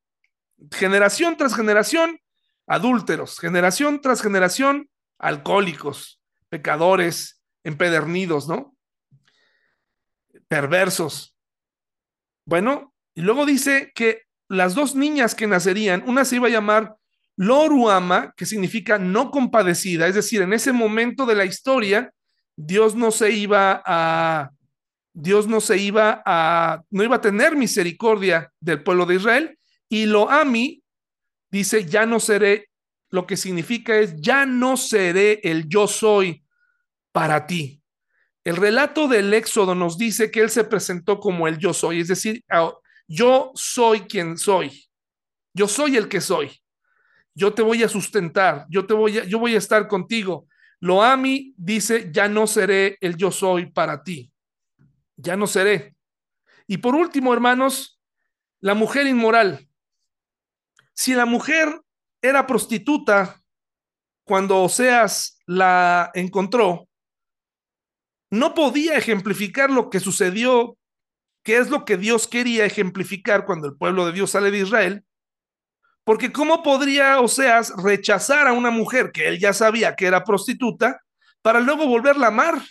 Generación tras generación, adúlteros, generación tras generación, alcohólicos, pecadores, empedernidos, ¿no? Perversos. Bueno, y luego dice que las dos niñas que nacerían, una se iba a llamar Loruama, que significa no compadecida, es decir, en ese momento de la historia, Dios no se iba a, Dios no se iba a, no iba a tener misericordia del pueblo de Israel, y Loami dice, ya no seré, lo que significa es, ya no seré el yo soy para ti. El relato del Éxodo nos dice que él se presentó como el yo soy, es decir, yo soy quien soy. Yo soy el que soy. Yo te voy a sustentar. Yo te voy a, yo voy a estar contigo. Loami dice, ya no seré el yo soy para ti. Ya no seré. Y por último, hermanos, la mujer inmoral. Si la mujer era prostituta cuando Oseas la encontró, no podía ejemplificar lo que sucedió ¿Qué es lo que Dios quería ejemplificar cuando el pueblo de Dios sale de Israel? Porque ¿cómo podría Oseas rechazar a una mujer que él ya sabía que era prostituta para luego volverla a amar?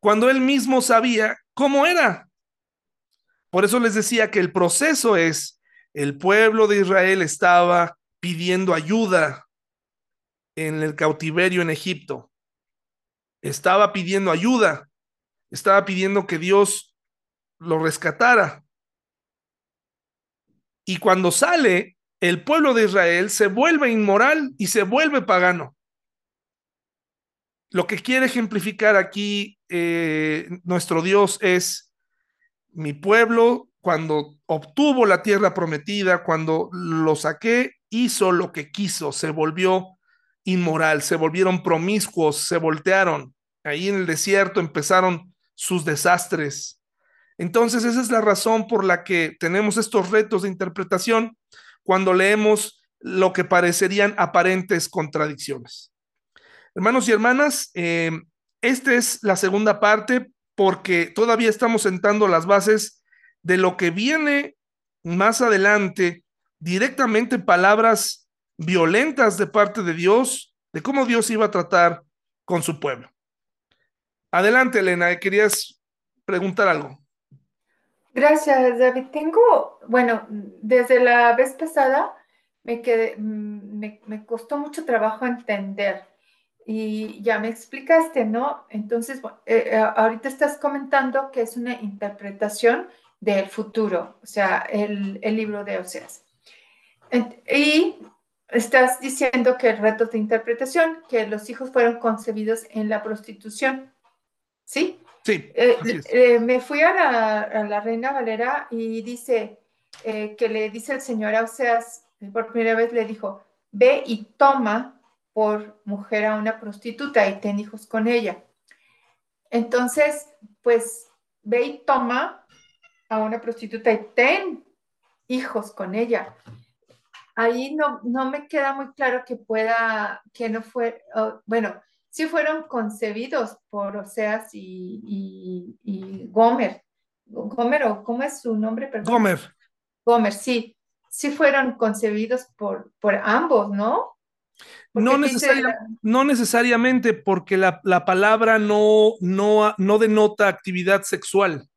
Cuando él mismo sabía cómo era. Por eso les decía que el proceso es, el pueblo de Israel estaba pidiendo ayuda en el cautiverio en Egipto. Estaba pidiendo ayuda estaba pidiendo que Dios lo rescatara. Y cuando sale, el pueblo de Israel se vuelve inmoral y se vuelve pagano. Lo que quiere ejemplificar aquí eh, nuestro Dios es mi pueblo cuando obtuvo la tierra prometida, cuando lo saqué, hizo lo que quiso, se volvió inmoral, se volvieron promiscuos, se voltearon. Ahí en el desierto empezaron sus desastres. Entonces, esa es la razón por la que tenemos estos retos de interpretación cuando leemos lo que parecerían aparentes contradicciones. Hermanos y hermanas, eh, esta es la segunda parte porque todavía estamos sentando las bases de lo que viene más adelante, directamente palabras violentas de parte de Dios, de cómo Dios iba a tratar con su pueblo. Adelante, Elena, querías preguntar algo. Gracias, David. Tengo, bueno, desde la vez pasada me quedé, mm, me, me costó mucho trabajo entender y ya me explicaste, ¿no? Entonces, eh, eh, ahorita estás comentando que es una interpretación del futuro, o sea, el, el libro de Oseas. Y estás diciendo que el reto de interpretación, que los hijos fueron concebidos en la prostitución, ¿sí? Sí, Eh, eh, me fui a la, a la Reina Valera y dice eh, que le dice el Señor a Oseas, por primera vez le dijo, ve y toma por mujer a una prostituta y ten hijos con ella. Entonces, pues ve y toma a una prostituta y ten hijos con ella. Ahí no, no me queda muy claro que pueda, que no fue, oh, bueno, sí fueron concebidos por Oseas y, y, y Gomer. Gomer, o ¿cómo es su nombre? Perdón. Gomer, Gomer, sí. Sí fueron concebidos por, por ambos, ¿no? No necesariamente porque la, la palabra no, no, no denota actividad sexual.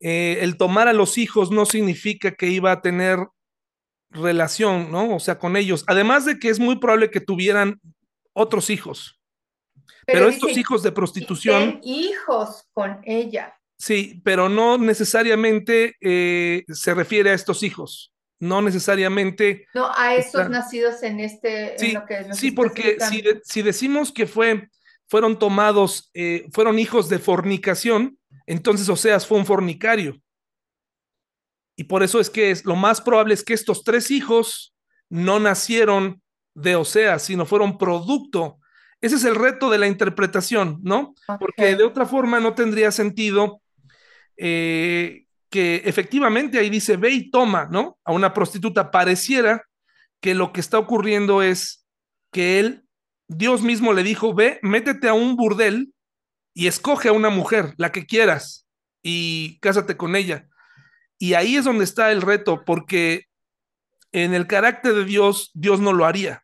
Eh, el tomar a los hijos no significa que iba a tener relación, ¿no? O sea, con ellos. Además de que es muy probable que tuvieran otros hijos, pero pero estos hijos de prostitución, hijos con ella. sí, pero no necesariamente eh, se refiere a estos hijos. No necesariamente No, a esos está. nacidos en este, en Sí, lo que nos sí, porque si, de- si decimos que fue, fueron tomados, eh, fueron hijos de fornicación, entonces Oseas fue un fornicario. Y por eso es que es, lo más probable es que estos tres hijos no nacieron de Oseas, sino fueron producto. Ese es el reto de la interpretación, ¿no? Porque de otra forma no tendría sentido eh, que efectivamente ahí dice ve y toma, ¿no? A una prostituta. Pareciera que lo que está ocurriendo es que él, Dios mismo le dijo, ve, métete a un burdel y escoge a una mujer, la que quieras, y cásate con ella. Y ahí es donde está el reto, porque en el carácter de Dios, Dios no lo haría.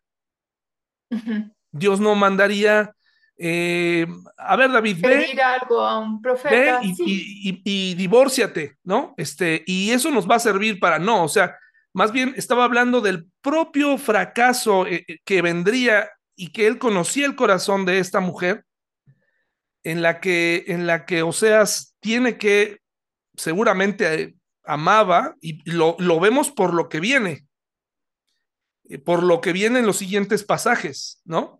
Ujú. Dios no mandaría, eh, a ver, David, ve, Pedir algo a un ve profeta, y, sí. y, y, y divórciate, ¿no? Este, y eso nos va a servir para no, o sea, más bien estaba hablando del propio fracaso eh, eh, que vendría y que él conocía el corazón de esta mujer, en la que, en la que Oseas tiene que, seguramente amaba, y lo, lo vemos por lo que viene, por lo que viene en los siguientes pasajes, ¿no?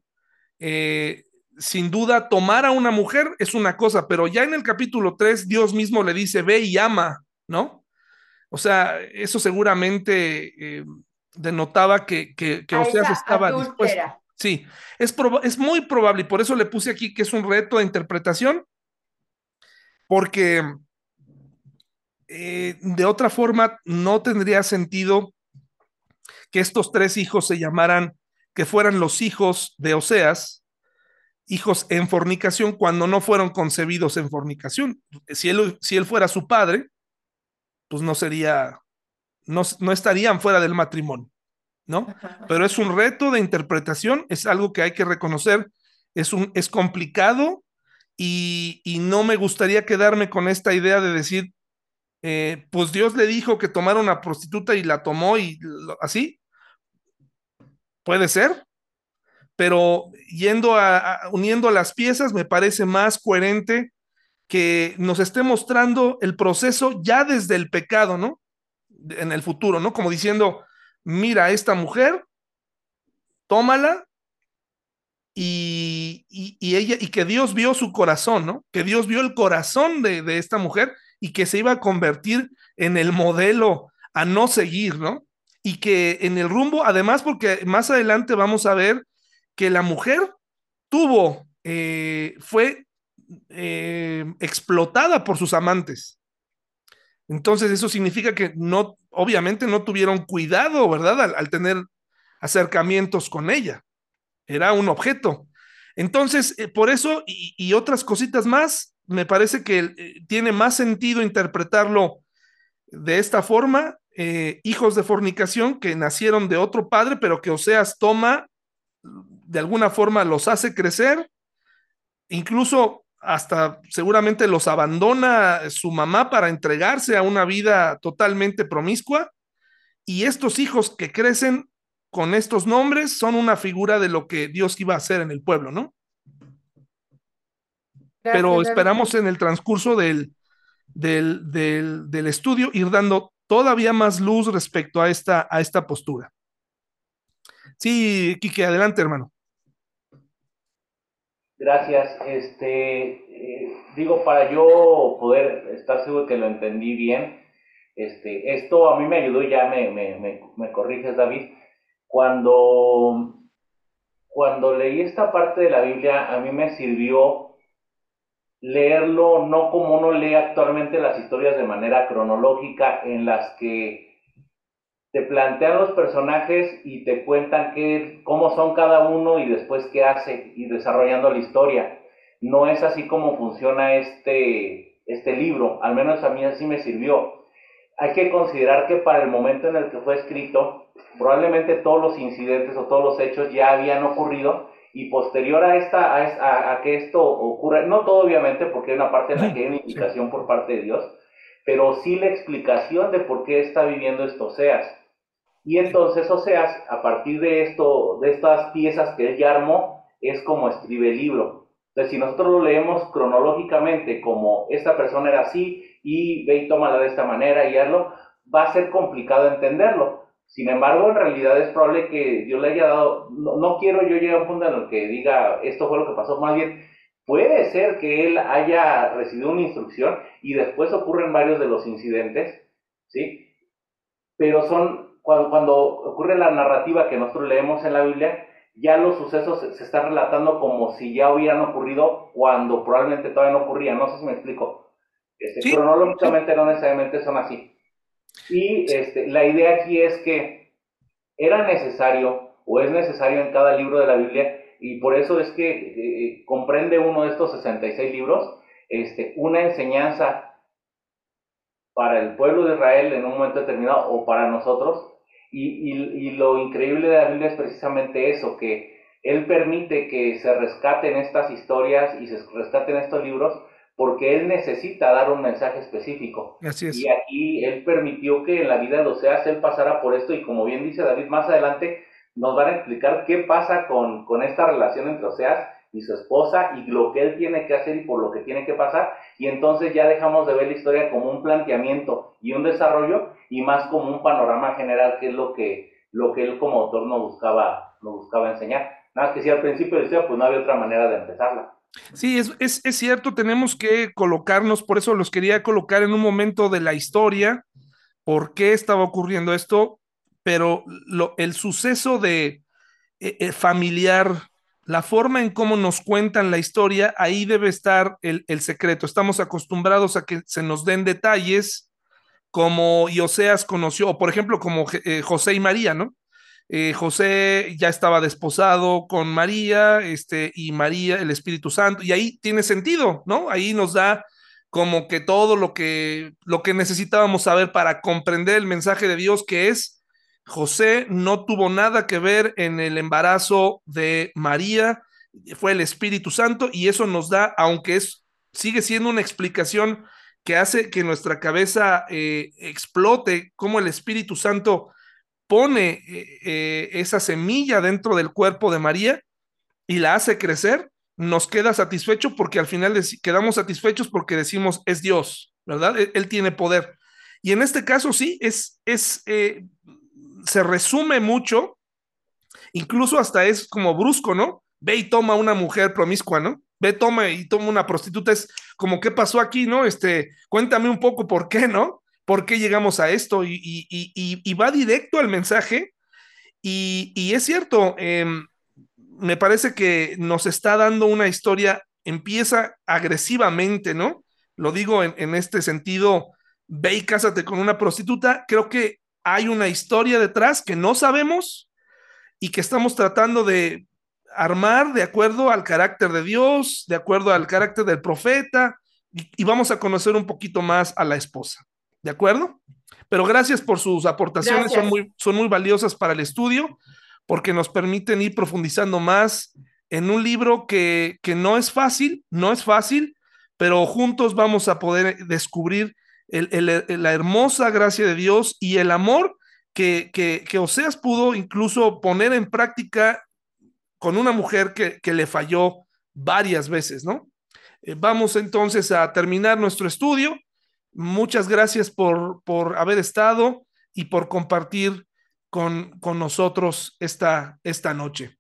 Eh, sin duda, tomar a una mujer es una cosa, pero ya en el capítulo 3, Dios mismo le dice, ve y ama, ¿no? O sea, eso seguramente eh, denotaba que, que, que Oseas estaba dispuesto. Sí, es, es muy probable, y por eso le puse aquí que es un reto de interpretación, porque eh, de otra forma no tendría sentido que estos tres hijos se llamaran, que fueran los hijos de Oseas, hijos en fornicación, cuando no fueron concebidos en fornicación. Si él, si él fuera su padre, pues no sería, no, no estarían fuera del matrimonio, ¿no? Pero es un reto de interpretación, es algo que hay que reconocer, es, un, es complicado y, y no me gustaría quedarme con esta idea de decir, eh, pues Dios le dijo que tomara una prostituta y la tomó y lo, así, puede ser, pero yendo a, a, uniendo las piezas me parece más coherente que nos esté mostrando el proceso ya desde el pecado, ¿no? En el futuro, ¿no? Como diciendo, mira, esta mujer, tómala y, y, y, ella, y que Dios vio su corazón, ¿no? Que Dios vio el corazón de, de esta mujer y que se iba a convertir en el modelo a no seguir, ¿no? Y que en el rumbo, además, porque más adelante vamos a ver que la mujer tuvo, eh, fue eh, explotada por sus amantes. Entonces eso significa que no, obviamente no tuvieron cuidado, ¿verdad? Al, tener acercamientos con ella. Era un objeto. Entonces, eh, por eso y, y, otras cositas más, me parece que tiene más sentido interpretarlo de esta forma, eh, hijos de fornicación que nacieron de otro padre, pero que Oseas toma, de alguna forma los hace crecer, incluso hasta seguramente los abandona su mamá para entregarse a una vida totalmente promiscua. Y estos hijos que crecen con estos nombres son una figura de lo que Dios iba a hacer en el pueblo, ¿no? Pero esperamos en el transcurso del, del, del, del, estudio ir dando todavía más luz respecto a esta, a esta postura. Sí, Quique, adelante, hermano. Gracias. Este, eh, digo, para yo poder estar seguro que lo entendí bien, este, esto a mí me ayudó, ya me, me, me, me corriges, David. Cuando, cuando leí esta parte de la Biblia, a mí me sirvió leerlo no como uno lee actualmente las historias de manera cronológica, en las que te plantean los personajes y te cuentan qué, cómo son cada uno y después qué hace y desarrollando la historia. No es así como funciona este, este libro, al menos a mí así me sirvió. Hay que considerar que para el momento en el que fue escrito, probablemente todos los incidentes o todos los hechos ya habían ocurrido y posterior a, esta, a, a que esto ocurra, no todo obviamente porque hay una parte en la que hay una indicación por parte de Dios, pero sí la explicación de por qué está viviendo esto Oseas. Y entonces Oseas, a partir de esto, de estas piezas que él ya armó, es como escribe el libro. Entonces, si nosotros lo leemos cronológicamente como esta persona era así y ve y tómala de esta manera y hazlo, va a ser complicado entenderlo. Sin embargo, en realidad es probable que Dios le haya dado, no, no quiero yo llegar a un punto en el que diga esto fue lo que pasó, más bien puede ser que él haya recibido una instrucción y después ocurren varios de los incidentes, ¿sí? Pero son cuando, ocurre la narrativa que nosotros leemos en la Biblia, ya los sucesos se, están relatando como si ya hubieran ocurrido cuando probablemente todavía no ocurrían. No sé si me explico. Este, Cronológicamente no necesariamente son así. Y este, la idea aquí es que era necesario o es necesario en cada libro de la Biblia y por eso es que eh, comprende uno de estos 66 libros este, una enseñanza para el pueblo de Israel en un momento determinado o para nosotros. Y, y, lo increíble de la Biblia es precisamente eso, que Él permite que se rescaten estas historias y se rescaten estos libros porque Él necesita dar un mensaje específico. Así es. Y aquí Él permitió que en la vida de Oseas Él pasara por esto y como bien dice David, más adelante nos van a explicar qué pasa con, con esta relación entre Oseas y su esposa y lo que él tiene que hacer y por lo que tiene que pasar y entonces ya dejamos de ver la historia como un planteamiento y un desarrollo y más como un panorama general que es lo que lo que él como autor no buscaba no buscaba enseñar nada que si al principio decía pues no había otra manera de empezarla Sí, es, es, es cierto, tenemos que colocarnos, por eso los quería colocar en un momento de la historia, por qué estaba ocurriendo esto, pero lo, el suceso de eh, eh familiar la forma en cómo nos cuentan la historia, ahí debe estar el, el, secreto. Estamos acostumbrados a que se nos den detalles como Oseas conoció, o por ejemplo, como eh, José y María, ¿no? Eh, José ya estaba desposado con María, este, y María, el Espíritu Santo, y ahí tiene sentido, ¿no? Ahí nos da como que todo lo que, lo que necesitábamos saber para comprender el mensaje de Dios, que es José no tuvo nada que ver en el embarazo de María, fue el Espíritu Santo y eso nos da, aunque es, sigue siendo una explicación que hace que nuestra cabeza eh, explote, como el Espíritu Santo pone eh, eh, esa semilla dentro del cuerpo de María y la hace crecer, nos queda satisfecho porque al final quedamos satisfechos porque decimos es Dios, ¿verdad? Él, él, tiene poder. Y en este caso sí, es, es eh, se resume mucho, incluso hasta es como brusco, ¿no? Ve y toma una mujer promiscua, ¿no? Ve, toma y toma una prostituta, es como, ¿qué pasó aquí, no? Este, cuéntame un poco por qué, ¿no? ¿Por qué llegamos a esto? Y, va directo al mensaje. Y, es cierto, eh, me parece que nos está dando una historia, empieza agresivamente, ¿no? Lo digo en este sentido, ve y cásate con una prostituta. Creo que hay una historia detrás que no sabemos y que estamos tratando de armar de acuerdo al carácter de Dios, de acuerdo al carácter del profeta, y, vamos a conocer un poquito más a la esposa. ¿De acuerdo? Pero gracias por sus aportaciones, son muy, son muy valiosas para el estudio porque nos permiten ir profundizando más en un libro que, que no es fácil, no es fácil, pero juntos vamos a poder descubrir el, el, la hermosa gracia de Dios y el amor que, que, que, Oseas pudo incluso poner en práctica con una mujer que, que le falló varias veces, ¿no? Eh, vamos entonces a terminar nuestro estudio. Muchas gracias por, por haber estado y por compartir con, con nosotros esta, esta noche.